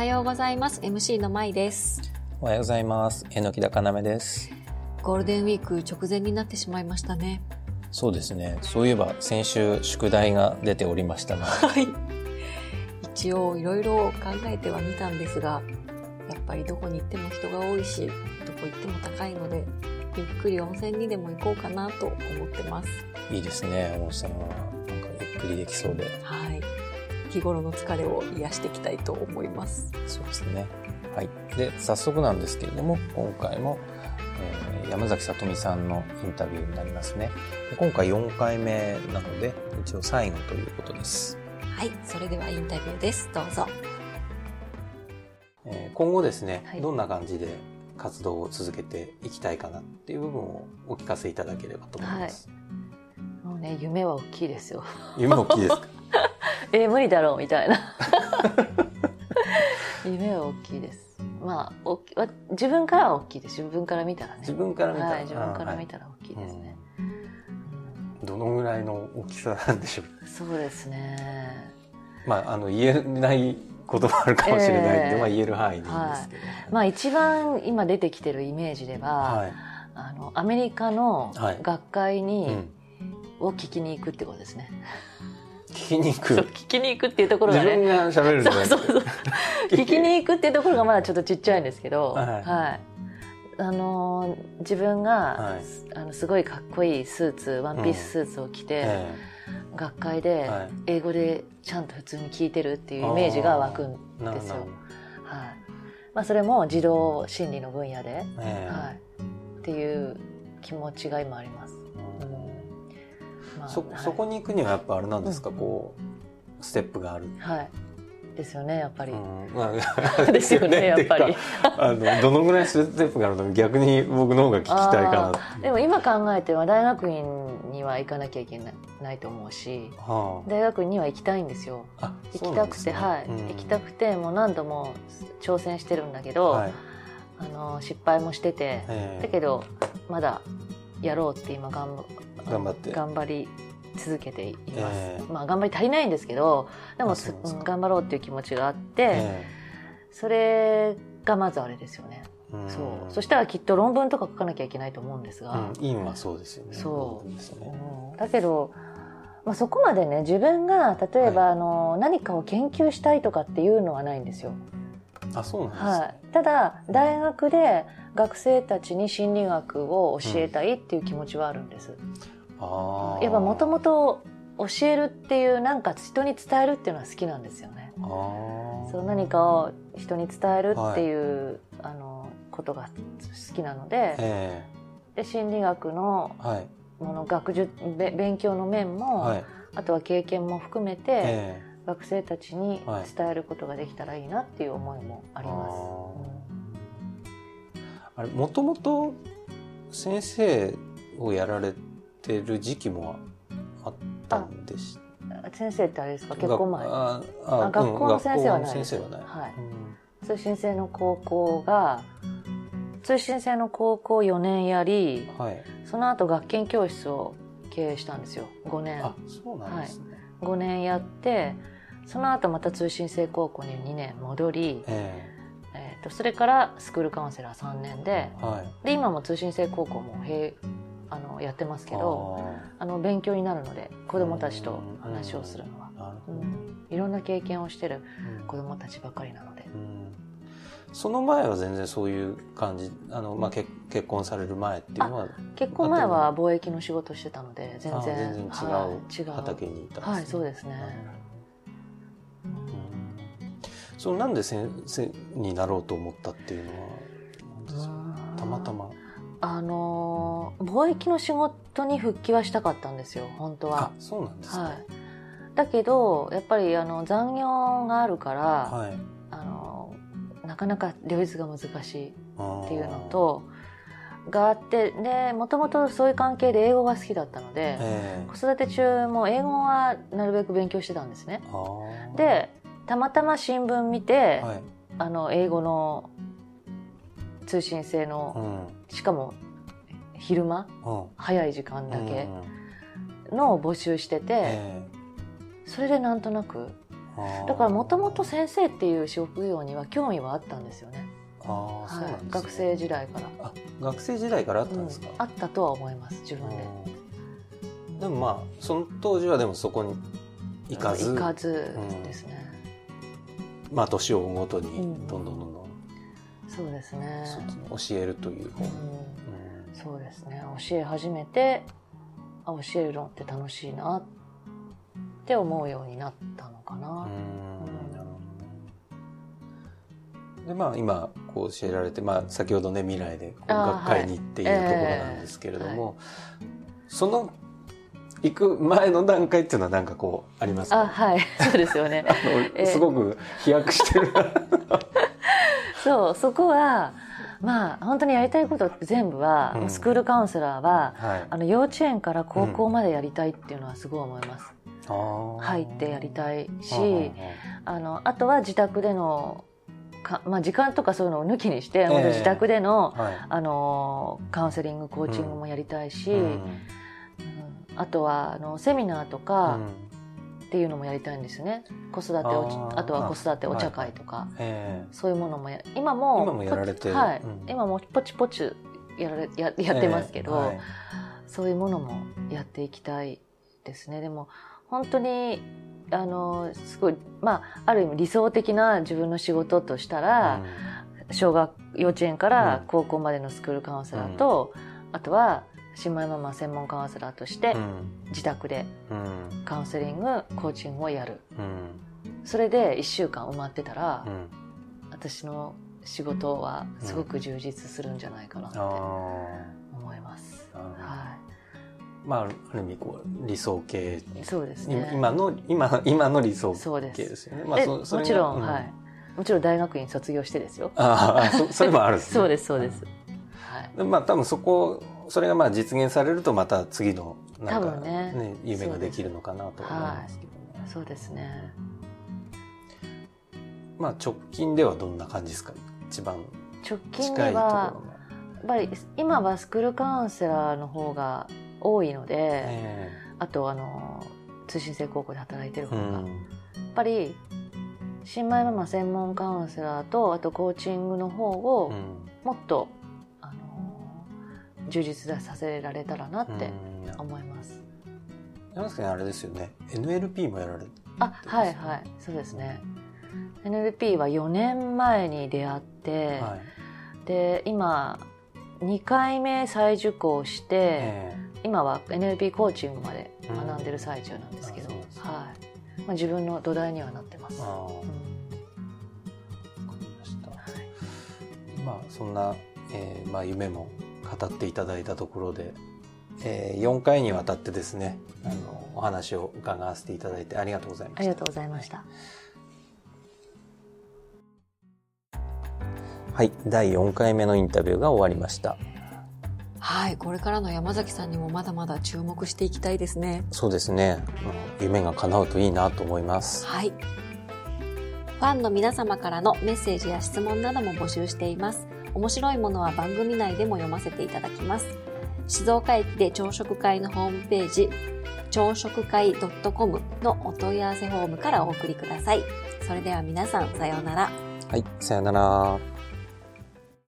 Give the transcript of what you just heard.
はようございます。MC のまいです。おはようございます。えのきだかなめです。ゴールデンウィーク直前になってしまいましたね。そうですね。そういえば先週宿題が出ておりましたが、はい。一応いろいろ考えてはみたんですが、やっぱりどこに行っても人が多いし、どこ行っても高いので、ゆっくり温泉にでも行こうかなと思ってます。いいですね。温泉はなんかゆっくりできそうで。はい。日頃の疲れを癒していきたいと思います。そうですね。はい。で、早速なんですけれども、今回も、えー山崎さとみさんのインタビューになりますね。で今回4回目なので、一応最後ということです。はい。それではインタビューです。どうぞ。えー今後ですね、はいどんな感じで活動を続けていきたいかなっていう部分をお聞かせいただければと思います。もうね、夢は大きいですよ。夢大きいですか？えー無理だろうみたいな。夢は大きいです。まあ、お自分からは大きいです。自分から見たらね。自分から見たら、はい、自分から見あたら大きいですね。ーはいどのぐらいの大きさなんでしょううんそうですね。まあ、あの、言えないこともあるかもしれないんで、ええまあ言える範囲でいいんですけど。まあ一番今出てきてるイメージでは、はい。あの、アメリカのはい学会うに、ん。を聞きに行くってことですね。聞きに行く。聞きに行くっていうところ自がね。分が喋るそうそうそう。聞きに行くっていうところがまだちょっとちっちゃいんですけど、はい。はい。あのー自分が、はい。あのすごいかっこいいスーツワンピーススーツを着て、え学会ではい。英語でちゃんと普通に聞いてるっていうイメージが湧くんですよ。はい。まあ、それも児童心理の分野で、ええ。はい、っていう気持ちが今あります。まあそ、はい。そこに行くにはやっぱあれなんですか、うん。こう、ステップがある。はい。ですよねやっぱり、うん。まあ ですよねやっぱり。あの、どのぐらいステップがあるの？か逆に僕の方が聞きたいかなでも今考えては大学院には行かなきゃいけないないと思うし。は大学院には行きたいんですよ。あ、あ行きたくて、はい、行きたくてもう何度も挑戦してるんだけど、はい。あの失敗もしてて、ええ。だけどまだやろうって今頑張頑張って。頑張り続けています、ええ。まあ頑張り足りないんですけどでも頑張ろうっていう気持ちがあって、えそれがまずあれですよね、そう。そしたらきっと論文とか書かなきゃいけないと思うんですが、うん、院はそうですよね。そう。ね。うんだけど、まあ、そこまでね自分が例えば、はい。あの何かを研究したいとかっていうのはないんですよ。あ、そうなんですね。はい、ただ大学で学生たちに心理学を教えたいっていう気持ちはあるんです。ああ。やっぱもともと教えるっていうなんか人に伝えるっていうのは好きなんですよね。そう何かを人に伝えるっていう、あのことが好きなのでえで心理学のえはい。もの学術べ勉強の面も、はい。あとは経験も含めて、え学生たちにはい。伝えることができたらいいなっていう思いもあります。えあれ、もともと先生をやられてる時期もあったんでしうん先生ってあれですか？結婚前？あああ学校の先生はない学校の先生はない。はい。うん。通信制の高校が通信制の高校4年やりはい。その後学研教室を経営したんですよ。5年。あ、そうなんですね。5年やってその後また通信制高校に2年戻り、ええ。ー、とそれからスクールカウンセラー3年でえはい。で今も通信制高校もへあのやってますけどあの勉強になるので子どもたちと話をするのは。うん、いろんな経験をしてるうん子どもたちばかりなので。うん。その前は全然そういう感じあの、まあ、結結婚される前っていうのは結婚前は貿易の仕事してたので全あ然全然違うはい違う。畑にいたんです、はいそうですね。うんそのなんで先生になろうと思ったっていうのはたまたま。あのー貿易の仕事に復帰はしたかったんですよ本当あはそうなんですか。はい。だけどやっぱりあの残業があるから、はい。あのなかなか両立が難しいっっていうのとがあってでもともとそういう関係で英語が好きだったので、え子育て中も英語はなるべく勉強してたんですね。でたまたま新聞見て、はい。あの英語の通信制うの、ん。しかも昼間うん。早い時間だけうんのを募集してて、えそれでなんとなくだからもともと先生っていう職業には興味はあったんですよね。ああ、そうなんです、ね、学生時代から。あ、学生時代からあったんですか、うん、あったとは思います、自分で。でもまあ、その当時はでもそこに行かず。行かずですね。うん、まあ、年を追うごとに、どんどんどんどん、そうですね。教えるという。方、うん、そうですね。教え始めて、あ、教えるのって楽しいなって思うようになったのかな。うん。でまあ今こう教えられて、まあ、先ほどね未来で学会にっていうところなんですけれども、その行く前の段階っていうのは何かこうありますか？あはい。そうですよね。すごく飛躍してる。そうそこはまあ本当にやりたいこと全部は、うん、スクールカウンセラーは、はい、あの幼稚園から高校までやりたいっていうのはすごい思います、うん、入ってやりたいし、あのあとは自宅でのかまあ、時間とかそういうのを抜きにして、えー、自宅でのはい、あのカウンセリングコーチングもやりたいし、うん、あとはあのセミナーとか、っていうのもやりたいんですね。子育ておあとは子育てお茶会とか、そういうものもや今も今もやられてはい、うん、今もポチポチやられや やってますけど、そういうものもやっていきたいですね。でも本当にあのすごいまあある意味理想的な自分の仕事としたら、うん、小学幼稚園から高校までのスクールカウンセラーと、うん、あとは新米ママ専門カウンセラーとして自宅でカウンセリングコーチングをやる、うん、それで1週間埋まってたら、私の仕事はすごく充実するんじゃないかなって思います。はい。まあ、ある意味こう理想系そうですね。今の今今の理想系ですよね。まあ、そそもちろん、うん、はい。もちろん大学院卒業してですよ。ああ、そそれもあるんです、ね、そうですそうです。はい。まあ多分そこそれがまあ実現されるとまた次のなんかねね。夢ができるのかなと思いますけどね。はい、そうですね。まあ直近ではどんな感じですか？一番直近ではやっぱり今はスクールカウンセラーの方が多いので、え。ー、あとあの通信制高校で働いてる方が、うん、やっぱり新米ママ専門カウンセラーとあとコーチングの方をもっと、うん、充実させられたらなって思います。山崎さんあれですよね。NLP もやられて、あはいはい。そうですね。NLP は4年前に出会って、はい、で今2回目再受講して、えー今は NLP コーチングまで学んでる最中なんですけど、うん、はい。まあ、自分の土台にはなってます。まあそんな、えーまあ、夢も語っていただいたところで、えー、4回にわたってですねあのお話を伺わせていただいてありがとうございました。ありがとうございました。はい、第4回目のインタビューが終わりました。はい、これからの山崎さんにもまだまだ注目していきたいですね。そうですね。夢が叶うといいなと思います。はい。ファンの皆様からのメッセージや質問なども募集しています。面白いものは番組内でも読ませていただきます。静岡駅で朝食会のホームページ、朝食会 .com のお問い合わせフォームからお送りください。それでは皆さん、さようなら。はい、さようなら。